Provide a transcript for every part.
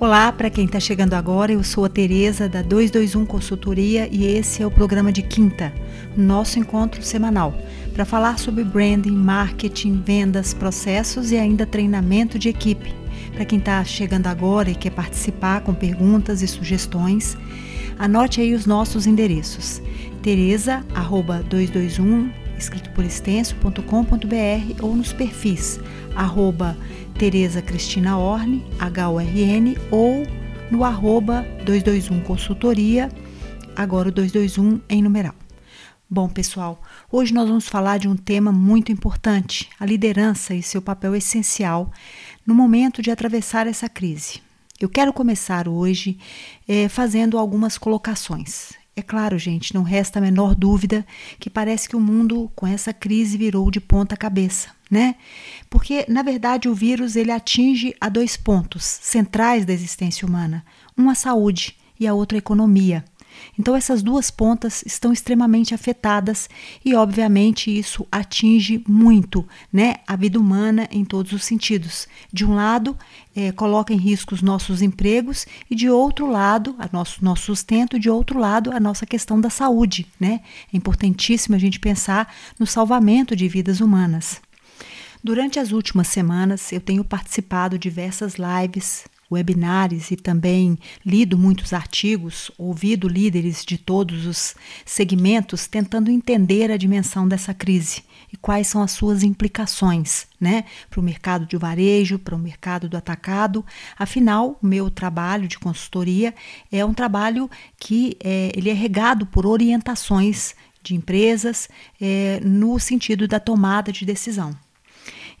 Olá, para quem está chegando agora, eu sou a Tereza da 221 Consultoria e esse é o programa de quinta, nosso encontro semanal, para falar sobre branding, marketing, vendas, processos e ainda treinamento de equipe. Para quem está chegando agora e quer participar com perguntas e sugestões, anote aí os nossos endereços. Tereza@221 escrito por extenso.com.br ou nos perfis arroba Tereza Cristina Orne, H-O-R-N, ou no arroba 221 Consultoria, agora o 221 em numeral. Bom, pessoal, hoje nós vamos falar de um tema muito importante, a liderança e seu papel essencial no momento de atravessar essa crise. Eu quero começar hoje é, fazendo algumas colocações. É claro, gente, não resta a menor dúvida que parece que o mundo com essa crise virou de ponta cabeça, né? Porque na verdade o vírus ele atinge a dois pontos centrais da existência humana, um a saúde e a outra a economia. Então, essas duas pontas estão extremamente afetadas e, obviamente, isso atinge muito né, a vida humana em todos os sentidos. De um lado, é, coloca em risco os nossos empregos e, de outro lado, a nosso, nosso sustento, de outro lado, a nossa questão da saúde. Né? É importantíssimo a gente pensar no salvamento de vidas humanas. Durante as últimas semanas, eu tenho participado de diversas lives webinars e também lido muitos artigos, ouvido líderes de todos os segmentos tentando entender a dimensão dessa crise e quais são as suas implicações, né, para o mercado de varejo, para o mercado do atacado. Afinal, meu trabalho de consultoria é um trabalho que é, ele é regado por orientações de empresas é, no sentido da tomada de decisão.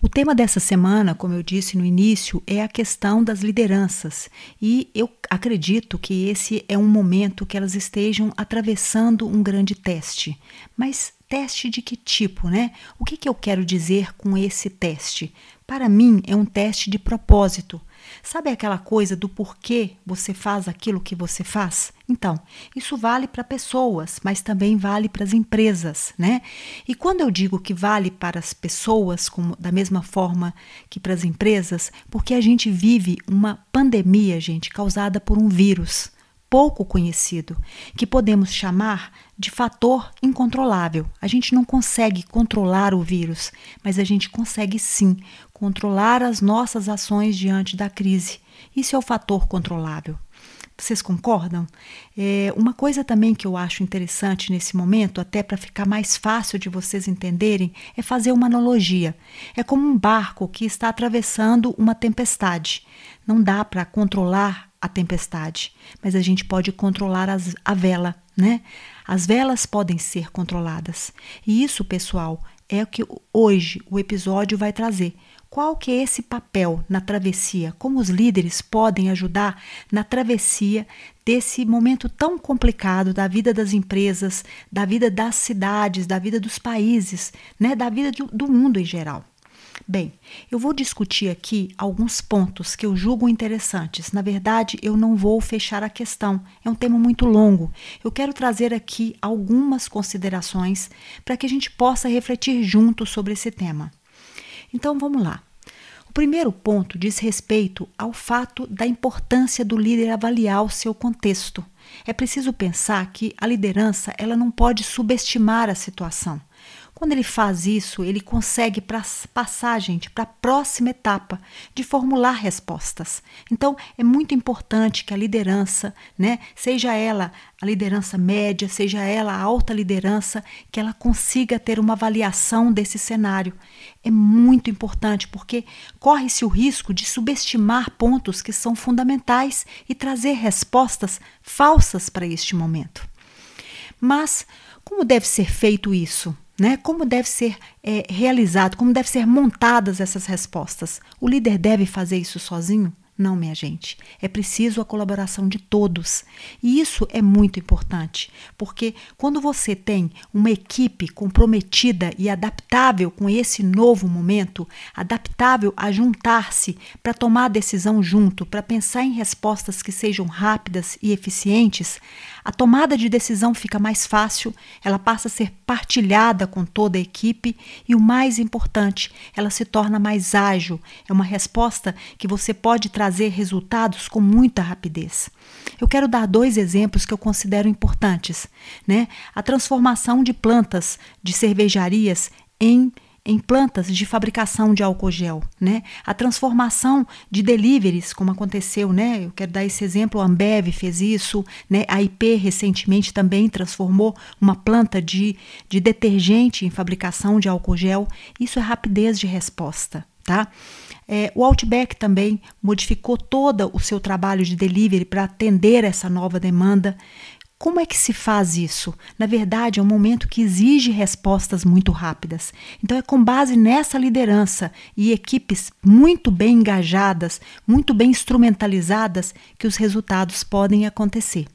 O tema dessa semana, como eu disse no início, é a questão das lideranças. E eu acredito que esse é um momento que elas estejam atravessando um grande teste. Mas teste de que tipo, né? O que, que eu quero dizer com esse teste? Para mim, é um teste de propósito. Sabe aquela coisa do porquê você faz aquilo que você faz? Então, isso vale para pessoas, mas também vale para as empresas, né? E quando eu digo que vale para as pessoas, como, da mesma forma que para as empresas, porque a gente vive uma pandemia, gente, causada por um vírus pouco conhecido, que podemos chamar de fator incontrolável. A gente não consegue controlar o vírus, mas a gente consegue sim controlar as nossas ações diante da crise. Isso é o fator controlável. Vocês concordam? É, uma coisa também que eu acho interessante nesse momento, até para ficar mais fácil de vocês entenderem, é fazer uma analogia. É como um barco que está atravessando uma tempestade. Não dá para controlar a tempestade, mas a gente pode controlar as, a vela, né? As velas podem ser controladas. E isso, pessoal, é o que hoje o episódio vai trazer. Qual que é esse papel na travessia? Como os líderes podem ajudar na travessia desse momento tão complicado da vida das empresas, da vida das cidades, da vida dos países, né, da vida do, do mundo em geral? Bem, eu vou discutir aqui alguns pontos que eu julgo interessantes. Na verdade, eu não vou fechar a questão, é um tema muito longo. Eu quero trazer aqui algumas considerações para que a gente possa refletir junto sobre esse tema. Então vamos lá. O primeiro ponto diz respeito ao fato da importância do líder avaliar o seu contexto. É preciso pensar que a liderança ela não pode subestimar a situação. Quando ele faz isso, ele consegue passar, gente, para a próxima etapa de formular respostas. Então, é muito importante que a liderança, né, seja ela a liderança média, seja ela a alta liderança, que ela consiga ter uma avaliação desse cenário. É muito importante porque corre-se o risco de subestimar pontos que são fundamentais e trazer respostas falsas para este momento. Mas como deve ser feito isso? Né? Como deve ser é, realizado, como devem ser montadas essas respostas? O líder deve fazer isso sozinho? Não, minha gente. É preciso a colaboração de todos. E isso é muito importante, porque quando você tem uma equipe comprometida e adaptável com esse novo momento, adaptável a juntar-se para tomar a decisão junto, para pensar em respostas que sejam rápidas e eficientes, a tomada de decisão fica mais fácil, ela passa a ser partilhada com toda a equipe e, o mais importante, ela se torna mais ágil. É uma resposta que você pode trazer trazer resultados com muita rapidez. Eu quero dar dois exemplos que eu considero importantes, né? A transformação de plantas de cervejarias em em plantas de fabricação de álcool gel, né? A transformação de deliveries, como aconteceu, né? Eu quero dar esse exemplo, a Ambev fez isso, né? A IP recentemente também transformou uma planta de, de detergente em fabricação de álcool gel. Isso é rapidez de resposta, tá? É, o Outback também modificou todo o seu trabalho de delivery para atender essa nova demanda. Como é que se faz isso? Na verdade, é um momento que exige respostas muito rápidas. Então, é com base nessa liderança e equipes muito bem engajadas, muito bem instrumentalizadas, que os resultados podem acontecer.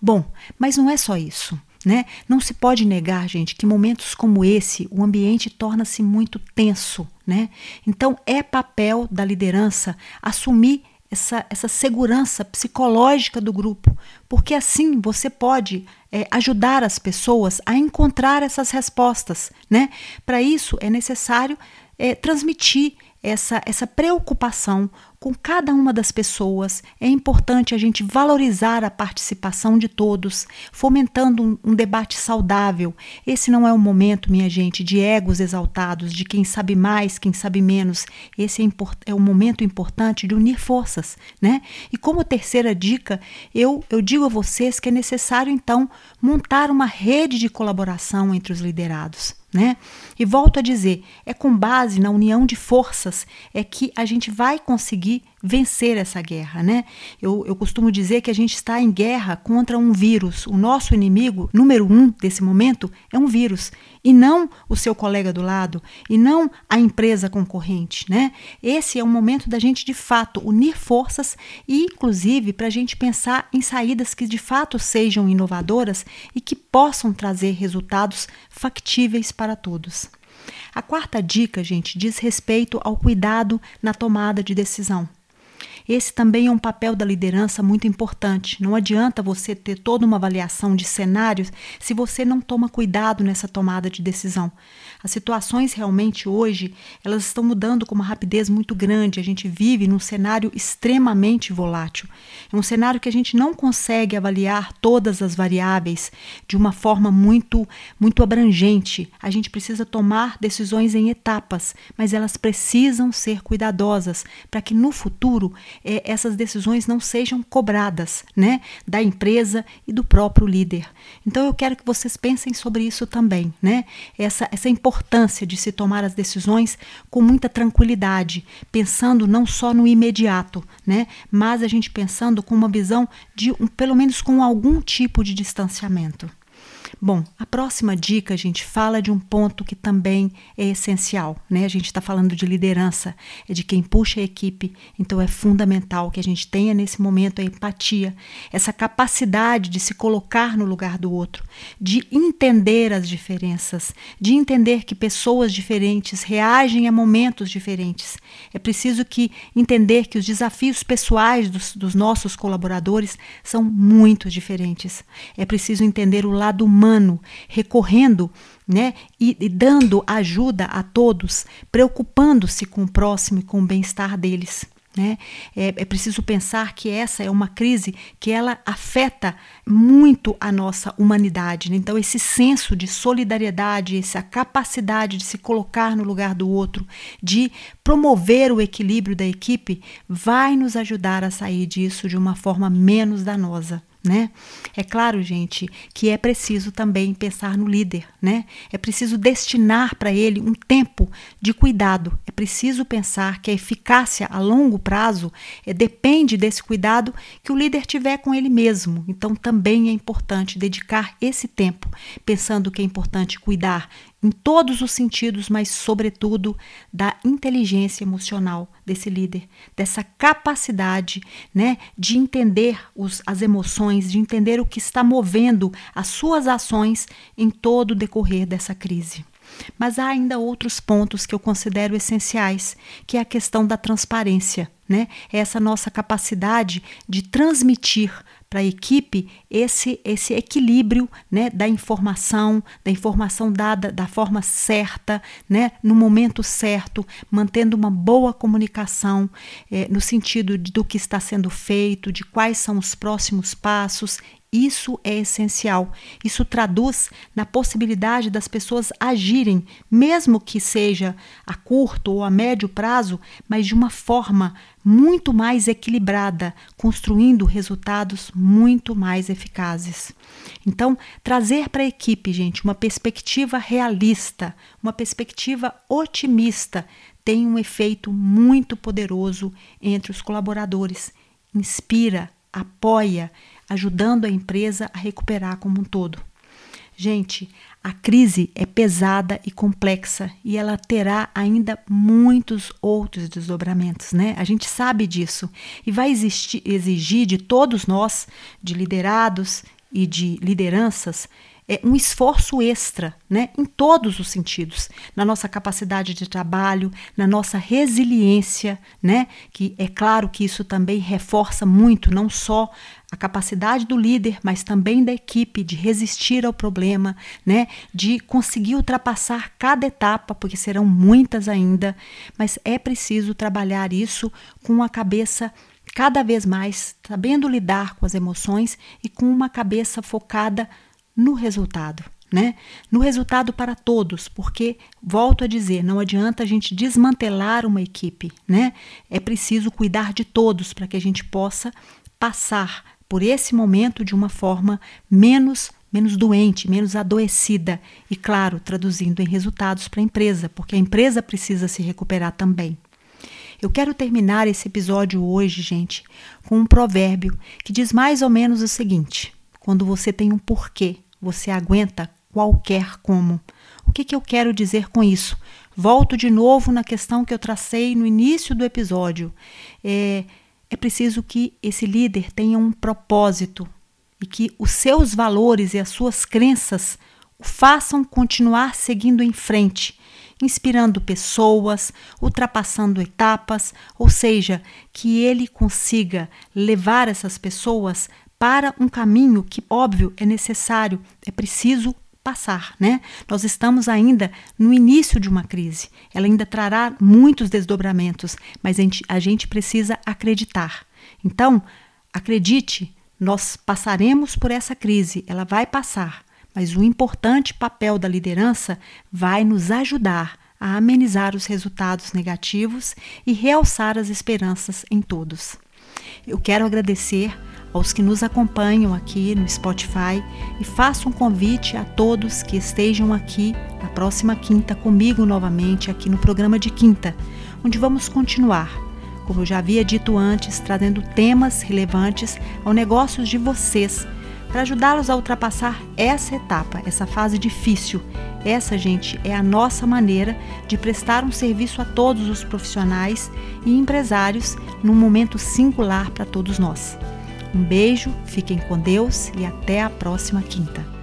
Bom, mas não é só isso. Né? Não se pode negar, gente, que momentos como esse o ambiente torna-se muito tenso. Né? Então, é papel da liderança assumir essa, essa segurança psicológica do grupo, porque assim você pode é, ajudar as pessoas a encontrar essas respostas. Né? Para isso é necessário é, transmitir essa, essa preocupação com cada uma das pessoas. É importante a gente valorizar a participação de todos, fomentando um, um debate saudável. Esse não é o momento, minha gente, de egos exaltados, de quem sabe mais, quem sabe menos. Esse é, é um momento importante de unir forças, né? E como terceira dica, eu, eu digo a vocês que é necessário, então, montar uma rede de colaboração entre os liderados. Né? E volto a dizer, é com base na união de forças é que a gente vai conseguir vencer essa guerra, né? Eu, eu costumo dizer que a gente está em guerra contra um vírus. O nosso inimigo número um desse momento é um vírus e não o seu colega do lado e não a empresa concorrente, né? Esse é o momento da gente de fato unir forças e, inclusive, para a gente pensar em saídas que de fato sejam inovadoras e que possam trazer resultados factíveis para todos. A quarta dica, gente, diz respeito ao cuidado na tomada de decisão. Esse também é um papel da liderança muito importante. Não adianta você ter toda uma avaliação de cenários se você não toma cuidado nessa tomada de decisão. As situações realmente hoje, elas estão mudando com uma rapidez muito grande. A gente vive num cenário extremamente volátil. É um cenário que a gente não consegue avaliar todas as variáveis de uma forma muito muito abrangente. A gente precisa tomar decisões em etapas, mas elas precisam ser cuidadosas para que no futuro é, essas decisões não sejam cobradas, né, da empresa e do próprio líder. Então eu quero que vocês pensem sobre isso também, né? Essa essa importância de se tomar as decisões com muita tranquilidade, pensando não só no imediato, né, mas a gente pensando com uma visão de um, pelo menos com algum tipo de distanciamento. Bom, a próxima dica, a gente fala de um ponto que também é essencial, né? A gente está falando de liderança, é de quem puxa a equipe, então é fundamental que a gente tenha nesse momento a empatia, essa capacidade de se colocar no lugar do outro, de entender as diferenças, de entender que pessoas diferentes reagem a momentos diferentes. É preciso que entender que os desafios pessoais dos, dos nossos colaboradores são muito diferentes. É preciso entender o lado humano humano, recorrendo né, e, e dando ajuda a todos, preocupando-se com o próximo e com o bem-estar deles. Né? É, é, preciso pensar que essa é uma crise que ela afeta muito a nossa humanidade. Né? Então, esse senso de solidariedade, essa capacidade de se colocar no lugar do outro, de promover o equilíbrio da equipe, vai nos ajudar a sair disso de uma forma menos danosa né? É claro, gente, que é preciso também pensar no líder, né? É preciso destinar para ele um tempo de cuidado. É preciso pensar que a eficácia a longo prazo é, depende desse cuidado que o líder tiver com ele mesmo. Então, também é importante dedicar esse tempo, pensando que é importante cuidar em todos os sentidos, mas, sobretudo, da inteligência emocional desse líder, dessa capacidade né, de entender os, as emoções, de entender o que está movendo as suas ações em todo o decorrer dessa crise. Mas há ainda outros pontos que eu considero essenciais, que é a questão da transparência, né? Essa nossa capacidade de transmitir para a equipe esse, esse equilíbrio né, da informação, da informação dada da forma certa, né, no momento certo, mantendo uma boa comunicação é, no sentido de, do que está sendo feito, de quais são os próximos passos isso é essencial. Isso traduz na possibilidade das pessoas agirem, mesmo que seja a curto ou a médio prazo, mas de uma forma muito mais equilibrada, construindo resultados muito mais eficazes. Então, trazer para a equipe, gente, uma perspectiva realista, uma perspectiva otimista, tem um efeito muito poderoso entre os colaboradores. Inspira, apoia ajudando a empresa a recuperar como um todo. Gente, a crise é pesada e complexa e ela terá ainda muitos outros desdobramentos, né? A gente sabe disso e vai existir, exigir de todos nós, de liderados e de lideranças, é, um esforço extra, né, em todos os sentidos, na nossa capacidade de trabalho, na nossa resiliência, né, que é claro que isso também reforça muito não só a capacidade do líder, mas também da equipe de resistir ao problema, né, de conseguir ultrapassar cada etapa, porque serão muitas ainda, mas é preciso trabalhar isso com a cabeça cada vez mais sabendo lidar com as emoções e com uma cabeça focada no resultado, né? No resultado para todos, porque volto a dizer, não adianta a gente desmantelar uma equipe, né? É preciso cuidar de todos para que a gente possa passar por esse momento de uma forma menos menos doente, menos adoecida e claro, traduzindo em resultados para a empresa, porque a empresa precisa se recuperar também. Eu quero terminar esse episódio hoje, gente, com um provérbio que diz mais ou menos o seguinte: quando você tem um porquê, você aguenta qualquer como. O que, que eu quero dizer com isso? Volto de novo na questão que eu tracei no início do episódio. É, é preciso que esse líder tenha um propósito e que os seus valores e as suas crenças o façam continuar seguindo em frente, inspirando pessoas, ultrapassando etapas, ou seja, que ele consiga levar essas pessoas para um caminho que, óbvio, é necessário, é preciso passar, né? Nós estamos ainda no início de uma crise. Ela ainda trará muitos desdobramentos, mas a gente, a gente precisa acreditar. Então, acredite, nós passaremos por essa crise, ela vai passar, mas o importante papel da liderança vai nos ajudar a amenizar os resultados negativos e realçar as esperanças em todos. Eu quero agradecer aos que nos acompanham aqui no Spotify e faço um convite a todos que estejam aqui na próxima quinta comigo novamente aqui no programa de quinta, onde vamos continuar, como eu já havia dito antes, trazendo temas relevantes ao negócios de vocês para ajudá-los a ultrapassar essa etapa, essa fase difícil. Essa, gente, é a nossa maneira de prestar um serviço a todos os profissionais e empresários num momento singular para todos nós. Um beijo, fiquem com Deus e até a próxima quinta.